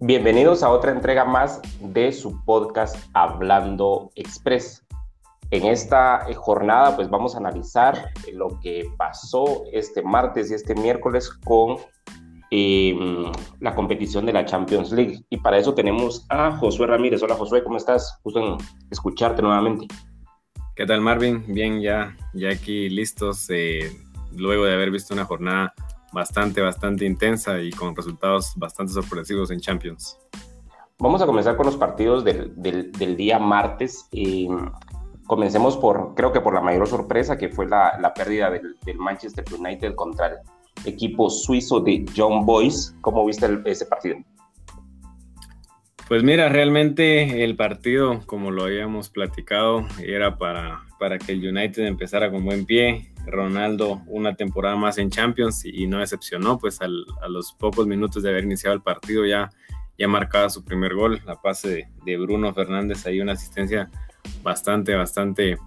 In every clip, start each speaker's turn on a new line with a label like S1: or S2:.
S1: Bienvenidos a otra entrega más de su podcast Hablando Express. En esta eh, jornada pues vamos a analizar lo que pasó este martes y este miércoles con em, la competición de la Champions League. Y para eso tenemos a Josué Ramírez. Hola Josué, ¿cómo estás? Gusto en escucharte nuevamente.
S2: ¿Qué tal Marvin? Bien, ya, ya aquí listos eh, luego de haber visto una jornada bastante, bastante intensa y con resultados bastante sorpresivos en Champions.
S1: Vamos a comenzar con los partidos del, del, día martes. y comencemos por, creo que por la mayor sorpresa, que fue la, la pérdida del, del, Manchester United contra el equipo suizo de John Boyce. ¿Cómo viste ese partido?
S2: Pues mira, realmente el partido, como lo habíamos platicado, era para, para que el United empezara con buen pie. Ronaldo una temporada más en Champions y, no decepcionó, pues a los pocos minutos de haber iniciado el partido ya, ya marcaba su primer gol, la pase de, Bruno Fernández, ahí una asistencia bastante, bastante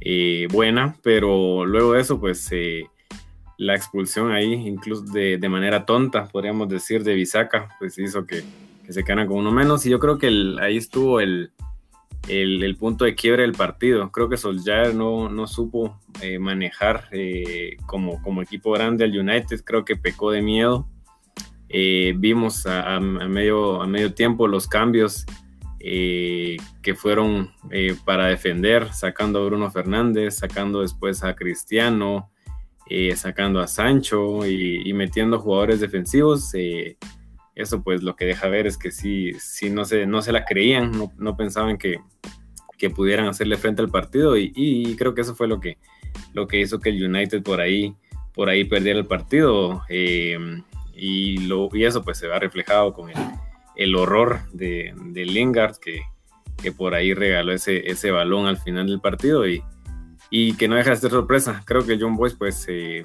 S2: eh, buena, pero luego de eso, pues eh, la expulsión ahí, incluso de, de, manera tonta, podríamos decir, de Bisaca, pues hizo que, que se quedaran con uno menos. Y yo creo que ahí estuvo el, el, punto de quiebre del partido. Creo que Solskjaer no, no supo eh, manejar eh, como, como equipo grande al United. Creo que pecó de miedo. Eh, vimos a, medio, a medio tiempo los cambios que fueron para defender, sacando a Bruno Fernández, sacando después a Cristiano, sacando a Sancho y metiendo jugadores defensivos eso pues lo que deja ver es que sí, sí no, se, no se la creían, no, no pensaban que, que, pudieran hacerle frente al partido y, y, creo que eso fue lo que, lo que hizo que el United por ahí, por ahí perdiera el partido eh, y, lo, y eso pues se va reflejado con el, el horror de, de Lingard que, que, por ahí regaló ese, ese balón al final del partido y, y que no deja de ser sorpresa. Creo que John Boyce pues eh,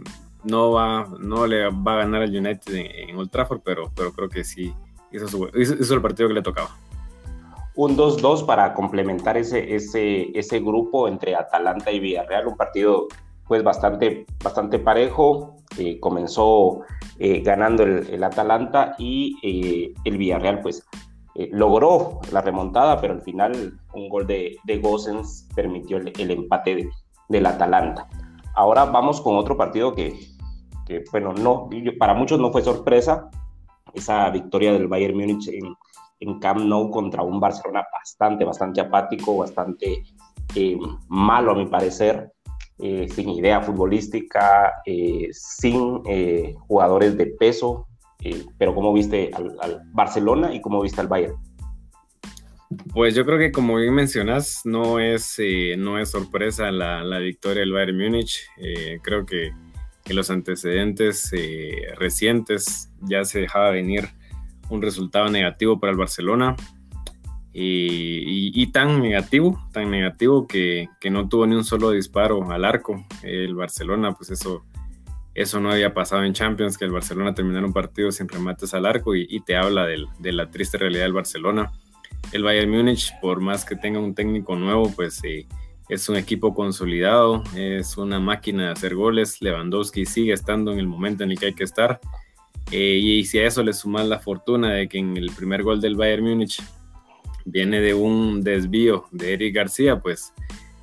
S2: no va, no le va a ganar al United en, Old Trafford, pero, pero creo que sí hizo, el partido que le tocaba.
S1: Un 2-2 para complementar ese, ese, ese grupo entre Atalanta y Villarreal, un partido pues bastante, bastante parejo. Eh, comenzó eh, ganando el, Atalanta y eh, el Villarreal pues logró la remontada, pero al final un gol de, de permitió el, empate del Atalanta. Ahora vamos con otro partido que, que bueno, no, para muchos no fue sorpresa esa victoria del Bayern Múnich en, Camp Nou contra un Barcelona bastante, bastante apático, bastante eh, malo a mi parecer, eh, sin idea futbolística, eh, sin jugadores de peso. pero ¿cómo viste al, Barcelona y cómo viste al Bayern?
S2: Pues yo creo que como bien mencionas, no es, no es sorpresa la, la, victoria del Bayern Múnich. creo que en los antecedentes eh, recientes ya se dejaba venir un resultado negativo para el Barcelona y, tan negativo, tan negativo que, no tuvo ni un solo disparo al arco. El Barcelona, pues eso, eso no había pasado en Champions, que el Barcelona terminara un partido sin remates al arco y, te habla de la triste realidad del Barcelona. El Bayern Múnich, por más que tenga un técnico nuevo, pues... Eh, es un equipo consolidado, es una máquina de hacer goles. Lewandowski sigue estando en el momento en el que hay que estar. Eh, y si a eso le sumas la fortuna de que en el primer gol del Bayern Múnich viene de un desvío de Eric García, pues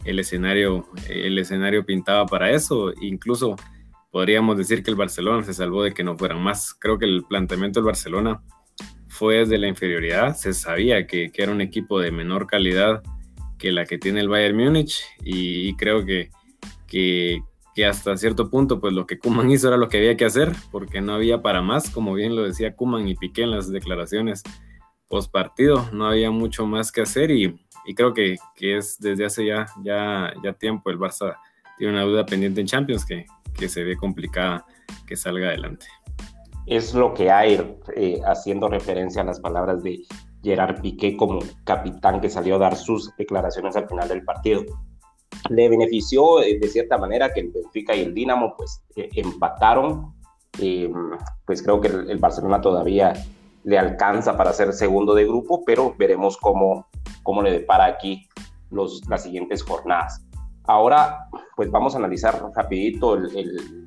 S2: el escenario, el escenario pintaba para eso. Incluso podríamos decir que el Barcelona se salvó de que no fueran más. Creo que el planteamiento del Barcelona fue desde la inferioridad. Se sabía que, que era un equipo de menor calidad que la que tiene el Bayern Múnich y, creo que, que, hasta cierto punto pues lo que Kuman hizo era lo que había que hacer porque no había para más, como bien lo decía Kuman y Piqué en las declaraciones post partido, no había mucho más que hacer y, creo que, es desde hace ya, ya, ya tiempo el Barça tiene una duda pendiente en Champions que, que se ve complicada que salga adelante.
S1: Es lo que hay, eh, haciendo referencia a las palabras de Gerard Piqué como capitán que salió a dar sus declaraciones al final del partido. Le benefició eh, de cierta manera que el Benfica y el Dinamo pues eh, empataron. Eh, pues creo que el, Barcelona todavía le alcanza para ser segundo de grupo, pero veremos cómo, cómo le depara aquí los, las siguientes jornadas. Ahora, pues vamos a analizar rapidito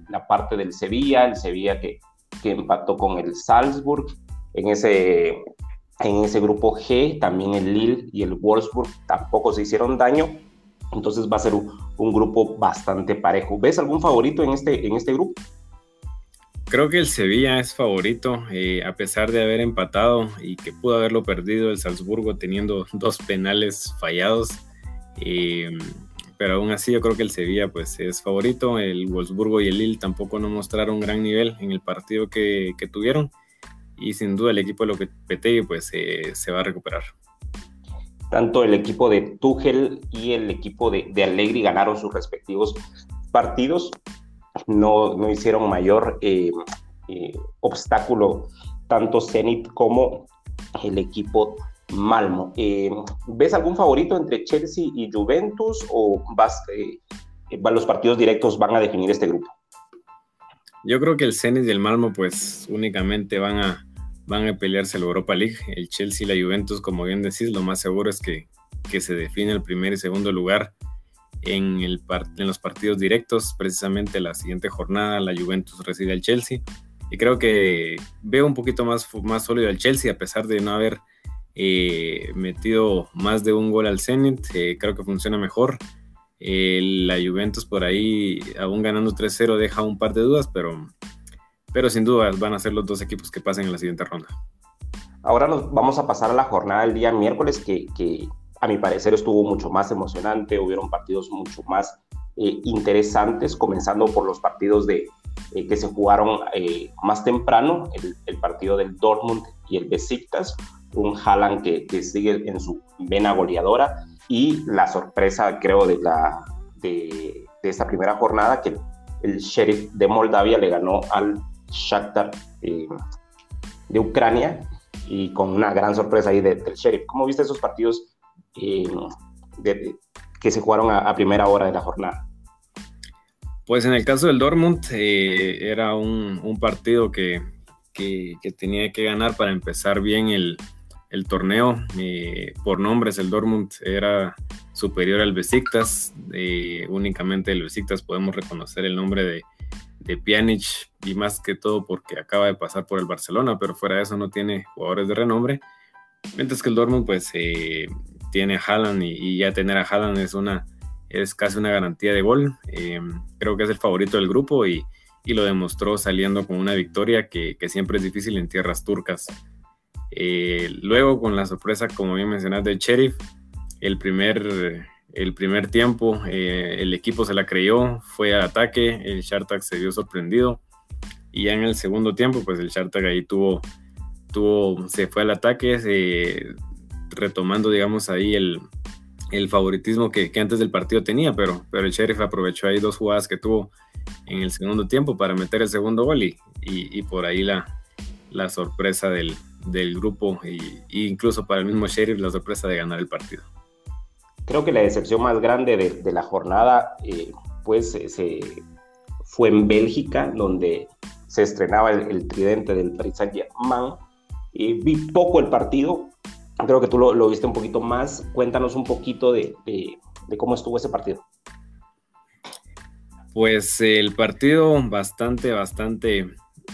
S1: la parte del Sevilla, el Sevilla que, que empató con el Salzburg en ese En ese grupo G, también el Lille y el Wolfsburg tampoco se hicieron daño. Entonces va a ser un, grupo bastante parejo. ¿Ves algún favorito en este, en este grupo?
S2: Creo que el Sevilla es favorito, eh, a pesar de haber empatado y que pudo haberlo perdido el Salzburgo teniendo dos penales fallados. Eh, pero aún así yo creo que el Sevilla pues es favorito. El Wolfsburgo y el Lille tampoco no mostraron gran nivel en el partido que, que tuvieron y sin duda el equipo de lo que pues se va a recuperar.
S1: Tanto el equipo de Tuchel y el equipo de, de Allegri ganaron sus respectivos partidos, no, no hicieron mayor eh, eh, obstáculo tanto Zenit como el equipo Malmo. ¿Ves algún favorito entre Chelsea y Juventus o vas, los partidos directos van a definir este grupo?
S2: Yo creo que el Zenit y el Malmo pues únicamente van a, van a pelearse la Europa League. El Chelsea y la Juventus, como bien decís, lo más seguro es que, que se define el primer y segundo lugar en, el en los partidos directos. Precisamente la siguiente jornada la Juventus recibe al Chelsea. Y creo que veo un poquito más, más sólido al Chelsea, a pesar de no haber eh, metido más de un gol al Zenit. Eh, creo que funciona mejor. Eh, la Juventus por ahí, aún ganando 3-0, deja un par de dudas, pero pero sin duda van a ser los dos equipos que pasen en la siguiente ronda.
S1: Ahora nos vamos a pasar a la jornada del día miércoles, que, a mi parecer estuvo mucho más emocionante, hubieron partidos mucho más eh, interesantes, comenzando por los partidos de, eh, que se jugaron eh, más temprano, el, partido del Dortmund y el Besiktas, un Haaland que, sigue en su vena goleadora, y la sorpresa, creo, de, la, de, de esta primera jornada, que el Sheriff de Moldavia le ganó al Shakhtar eh, de Ucrania y con una gran sorpresa ahí del Sheriff. ¿Cómo viste esos partidos eh, que se jugaron a, primera hora de la jornada?
S2: Pues en el caso del Dortmund eh, era un, partido que, que, tenía que ganar para empezar bien el, el torneo. por nombres el Dortmund era superior al Besiktas. únicamente el Besiktas podemos reconocer el nombre de, de Pjanic y más que todo porque acaba de pasar por el Barcelona, pero fuera de eso no tiene jugadores de renombre. Mientras que el Dortmund pues eh, tiene a Haaland y, ya tener a Haaland es una es casi una garantía de gol. Eh, creo que es el favorito del grupo y, lo demostró saliendo con una victoria que, siempre es difícil en tierras turcas. Eh, luego con la sorpresa, como bien mencionaste, del Sheriff, el primer el primer tiempo eh, el equipo se la creyó, fue a ataque, el Shartak se vio sorprendido. Y ya en el segundo tiempo pues el Shartak ahí tuvo, tuvo se fue al ataque, retomando digamos ahí el, favoritismo que, antes del partido tenía, pero, pero el Sheriff aprovechó ahí dos jugadas que tuvo en el segundo tiempo para meter el segundo gol y, y, por ahí la, la sorpresa del, grupo e incluso para el mismo Sheriff la sorpresa de ganar el partido.
S1: Creo que la decepción más grande de, la jornada eh, pues se, fue en Bélgica, donde se estrenaba el, tridente del Paris Saint-Germain. y vi poco el partido, creo que tú lo, viste un poquito más. Cuéntanos un poquito de, cómo estuvo ese partido.
S2: Pues el partido bastante, bastante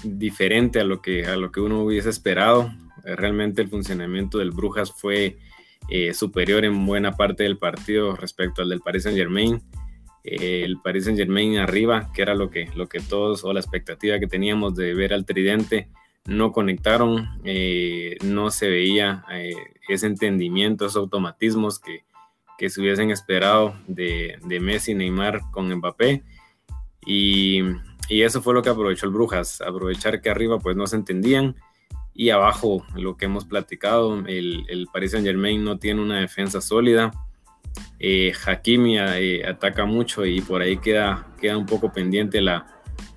S2: diferente a lo que, a lo que uno hubiese esperado. Realmente el funcionamiento del Brujas fue eh, superior en buena parte del partido respecto al del Paris Saint Germain. Eh, el Paris Saint Germain arriba, que era lo que, lo que todos o la expectativa que teníamos de ver al tridente, no conectaron, eh, no se veía ese entendimiento, esos automatismos que, que se hubiesen esperado de, de Messi, Neymar con Mbappé. Y, y, eso fue lo que aprovechó el Brujas, aprovechar que arriba pues no se entendían y abajo, lo que hemos platicado, el, el Paris Saint Germain no tiene una defensa sólida. Eh, Hakimi eh, ataca mucho y por ahí queda, queda un poco pendiente la,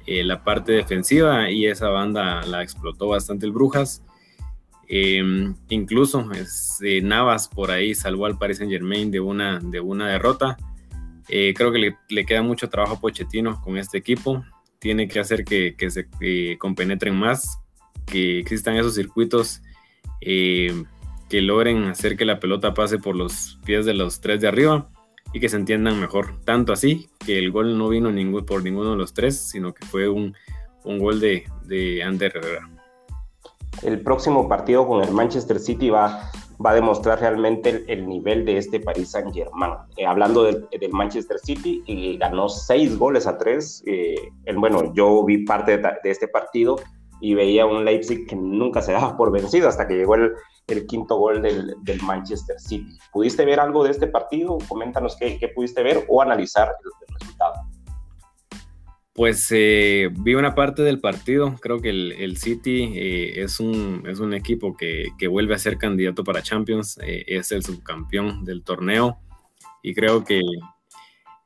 S2: eh, la parte defensiva y esa banda la explotó bastante el Brujas. Em, incluso este, Navas por ahí salvó al Paris Saint Germain de una, de una derrota. creo que le, le, queda mucho trabajo a Pochettino con este equipo. Tiene que hacer que, se compenetren más, que existan esos circuitos eh, que logren hacer que la pelota pase por los pies de los tres de arriba y que se entiendan mejor. Tanto así que el gol no vino por ninguno de los tres, sino que fue un, gol de, de Ander Herrera.
S1: el próximo partido con el Manchester City va, va a demostrar realmente el, nivel de este Paris Saint Germain. Eh, hablando del, Manchester City, y ganó seis goles a tres. Eh, el, bueno, yo vi parte de, este partido y veía un Leipzig que nunca se daba por vencido hasta que llegó el, el quinto gol del, del, Manchester City. ¿Pudiste ver algo de este partido? Coméntanos qué, qué pudiste ver o analizar el, el resultado.
S2: Pues eh, vi una parte del partido, creo que el, City eh, es, un, es un equipo que, vuelve a ser candidato para Champions, eh, es el subcampeón del torneo. Y creo que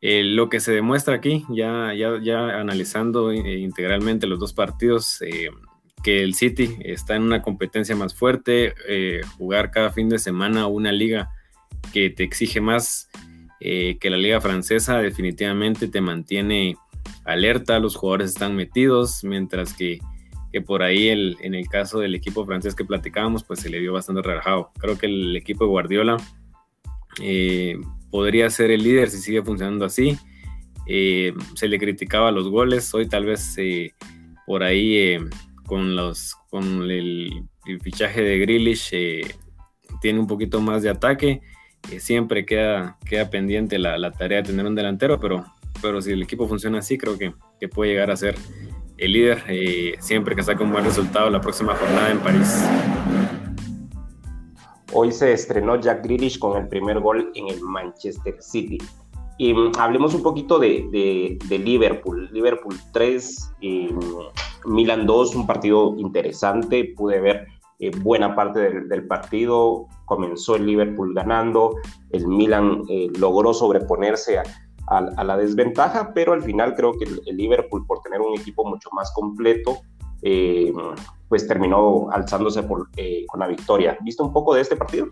S2: lo que se demuestra aquí, ya, ya, ya analizando integralmente los dos partidos, que el City está en una competencia más fuerte, jugar cada fin de semana una liga que te exige más que la liga francesa definitivamente te mantiene alerta, los jugadores están metidos, mientras que, por ahí el, en el caso del equipo francés que platicábamos, pues se le vio bastante relajado. Creo que el equipo de Guardiola eh, podría ser el líder si sigue funcionando así. Eh, se le criticaba los goles, hoy tal vez eh, por ahí con, los, con el, fichaje de Grealish tiene un poquito más de ataque. siempre queda, queda pendiente la, la tarea de tener un delantero, pero pero si el equipo funciona así, creo que, que puede llegar a ser el líder eh, siempre que saque un buen resultado la próxima jornada en París.
S1: Hoy se estrenó Jack Grealish con el primer gol en el Manchester City. Y mm, hablemos un poquito de, de, Liverpool. Liverpool 3, Milan 2, un partido interesante. Pude ver eh, buena parte del, partido. Comenzó el Liverpool ganando. El Milan eh, logró sobreponerse a, a, la desventaja, pero al final creo que el, Liverpool, por tener un equipo mucho más completo, eh, pues terminó alzándose por, eh, con la victoria. ¿Viste un poco de este partido?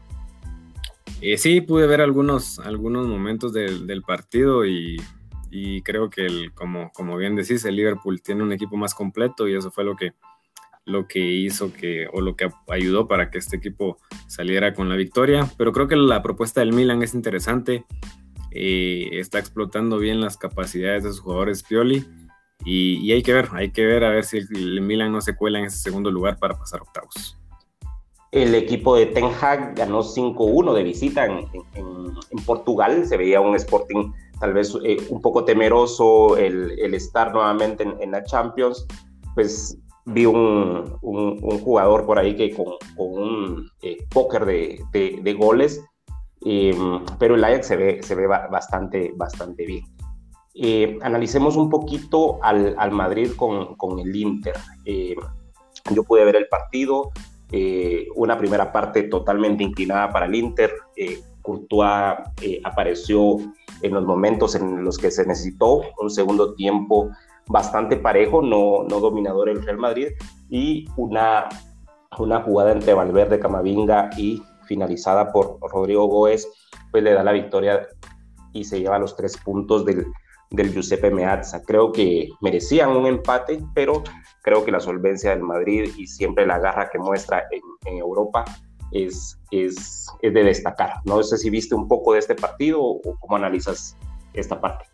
S2: Eh, sí, pude ver algunos, algunos momentos del, partido y, creo que, el, como, como bien decís, el Liverpool tiene un equipo más completo y eso fue lo que, lo que hizo que, o lo que ayudó para que este equipo saliera con la victoria. Pero creo que la propuesta del Milan es interesante. Eh, está explotando bien las capacidades de sus jugadores Pioli. Y, hay que ver, hay que ver a ver si el, Milan no se cuela en ese segundo lugar para pasar octavos.
S1: El equipo de Ten Hag ganó 5-1 de visita en, Portugal, se veía un Sporting tal vez eh, un poco temeroso el, estar nuevamente en, la Champions, pues vi un, jugador por ahí que con, un eh, póker de, de goles Em, pero el Ajax se ve, se ve bastante, bastante bien. Eh, analicemos un poquito al, al Madrid con, con, el Inter. Eh, yo pude ver el partido, eh, una primera parte totalmente inclinada para el Inter. Courtois apareció en los momentos en los que se necesitó, un segundo tiempo bastante parejo, no, no dominador el Real Madrid, y una, una jugada entre Valverde, Camavinga y finalizada por Rodrigo Góez, pues le da la victoria y se lleva los tres puntos del, del Giuseppe Meazza. Creo que merecían un empate, pero creo que la solvencia del Madrid y siempre la garra que muestra en, Europa es, es, es, de destacar. No sé si viste un poco de este partido o cómo analizas esta parte.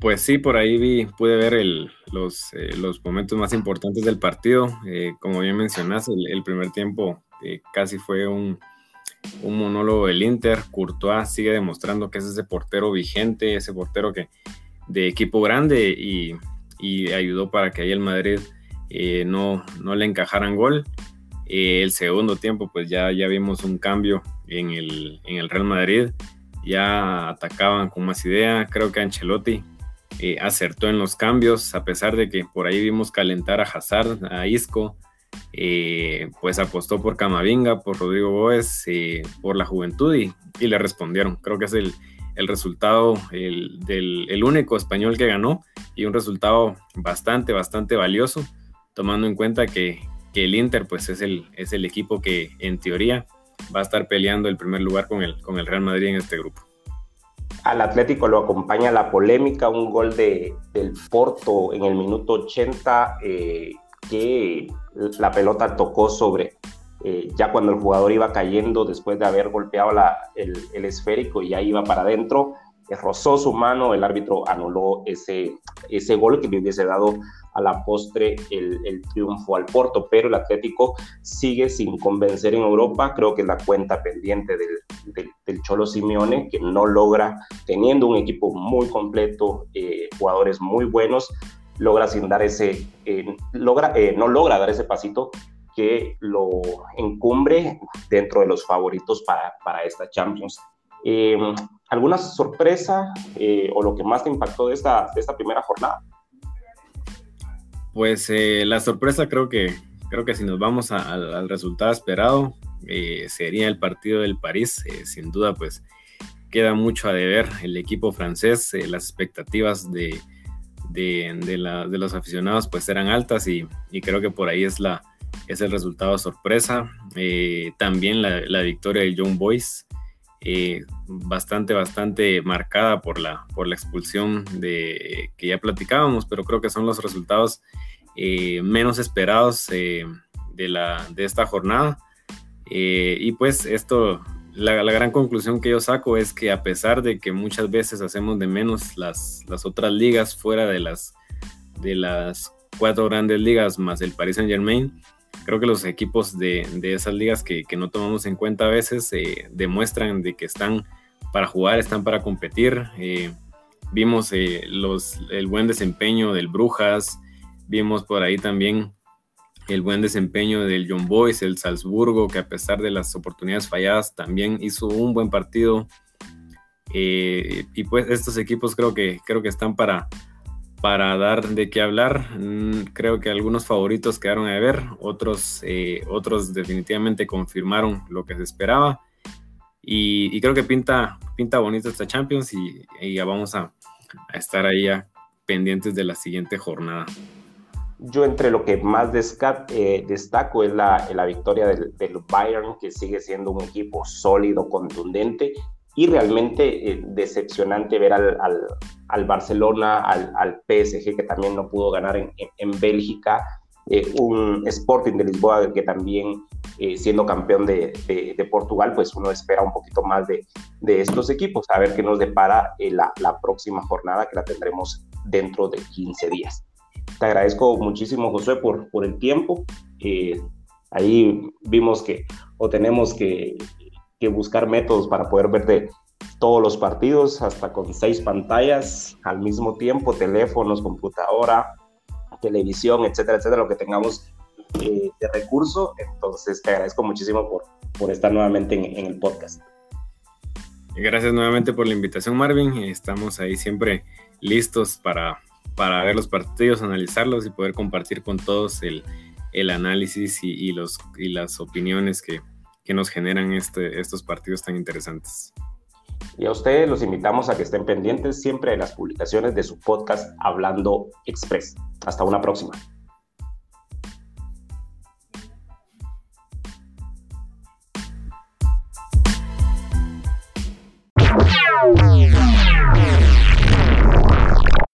S2: Pues sí, por ahí vi, pude ver los, eh, los momentos más importantes del partido. Eh, como bien mencionas, el primer tiempo casi fue un, monólogo del Inter. Courtois sigue demostrando que es ese portero vigente, ese portero que de equipo grande y, ayudó para que ahí el Madrid eh, no, no le encajaran gol. Eh, el segundo tiempo, pues ya, ya vimos un cambio en el, en el Real Madrid. Ya atacaban con más idea. Creo que Ancelotti eh, acertó en los cambios, a pesar de que por ahí vimos calentar a Hazard, a Isco, eh, pues apostó por Camavinga, por Rodrigo Boes, eh, por la juventud y, le respondieron. Creo que es el, resultado el, del único español que ganó y un resultado bastante, bastante valioso, tomando en cuenta que, el Inter pues es el, es el equipo que en teoría va a estar peleando el primer lugar con el, con el Real Madrid en este grupo.
S1: Al Atlético lo acompaña la polémica, un gol de, del Porto en el minuto 80 que la pelota tocó sobre, eh, ya cuando el jugador iba cayendo después de haber golpeado el, esférico y ya iba para adentro, eh, rozó su mano, el árbitro anuló ese, ese gol que le hubiese dado a la postre el, triunfo al Porto, pero el Atlético sigue sin convencer en Europa, creo que es la cuenta pendiente del, del, Cholo Simeone, que no logra, teniendo un equipo muy completo, eh, jugadores muy buenos, logra sin dar ese, eh, logra, eh, no logra dar ese pasito que lo encumbre dentro de los favoritos para, para esta Champions. ¿Alguna sorpresa o lo que más te impactó de esta, de esta primera jornada?
S2: Pues eh, la sorpresa creo que, creo que si nos vamos al resultado esperado, eh, sería el partido del París. Eh, sin duda, pues queda mucho a deber el equipo francés. las expectativas de, de, los aficionados pues eran altas y, creo que por ahí es, la, es el resultado sorpresa. también la, la, victoria de John Boyce. bastante, bastante marcada por la, por la expulsión de que ya platicábamos, pero creo que son los resultados eh, menos esperados eh, de, la, de esta jornada. Eh, y pues esto, la, gran conclusión que yo saco es que a pesar de que muchas veces hacemos de menos las, las otras ligas fuera de las, de las cuatro grandes ligas más el Paris Saint Germain, creo que los equipos de, de esas ligas que, que, no tomamos en cuenta a veces demuestran de que están para jugar, están para competir. vimos los, el buen desempeño del Brujas, Vimos por ahí también el buen desempeño del John Boyce, el Salzburgo, que a pesar de las oportunidades falladas también hizo un buen partido. Eh, y pues estos equipos creo que, creo que están para, para dar de qué hablar. Mm, creo que algunos favoritos quedaron a ver, otros, eh, otros definitivamente confirmaron lo que se esperaba. Y, creo que pinta, pinta bonito esta Champions y, ya vamos a, estar ahí pendientes de la siguiente jornada.
S1: Yo entre lo que más eh, destaco es la, la victoria del, Bayern, que sigue siendo un equipo sólido, contundente y realmente eh, decepcionante ver al, al, Barcelona, al, PSG, que también no pudo ganar en, en, Bélgica, eh, un Sporting de Lisboa que también siendo campeón de, de, Portugal, pues uno espera un poquito más de, de estos equipos, a ver qué nos depara la, la próxima jornada que la tendremos dentro de 15 días. Te agradezco muchísimo, José, por, por el tiempo. Eh, ahí vimos que o tenemos que, que, buscar métodos para poder ver de todos los partidos, hasta con seis pantallas al mismo tiempo, teléfonos, computadora, televisión, etcétera, etcétera, lo que tengamos eh, de recurso. Entonces, te agradezco muchísimo por, por estar nuevamente en, en el podcast.
S2: Gracias nuevamente por la invitación, Marvin. Estamos ahí siempre listos para para ver los partidos, analizarlos y poder compartir con todos el, el análisis y, los, y las opiniones que, que nos generan este, estos partidos tan interesantes.
S1: Y a ustedes los invitamos a que estén pendientes siempre de las publicaciones de su podcast Hablando Express. Hasta una próxima.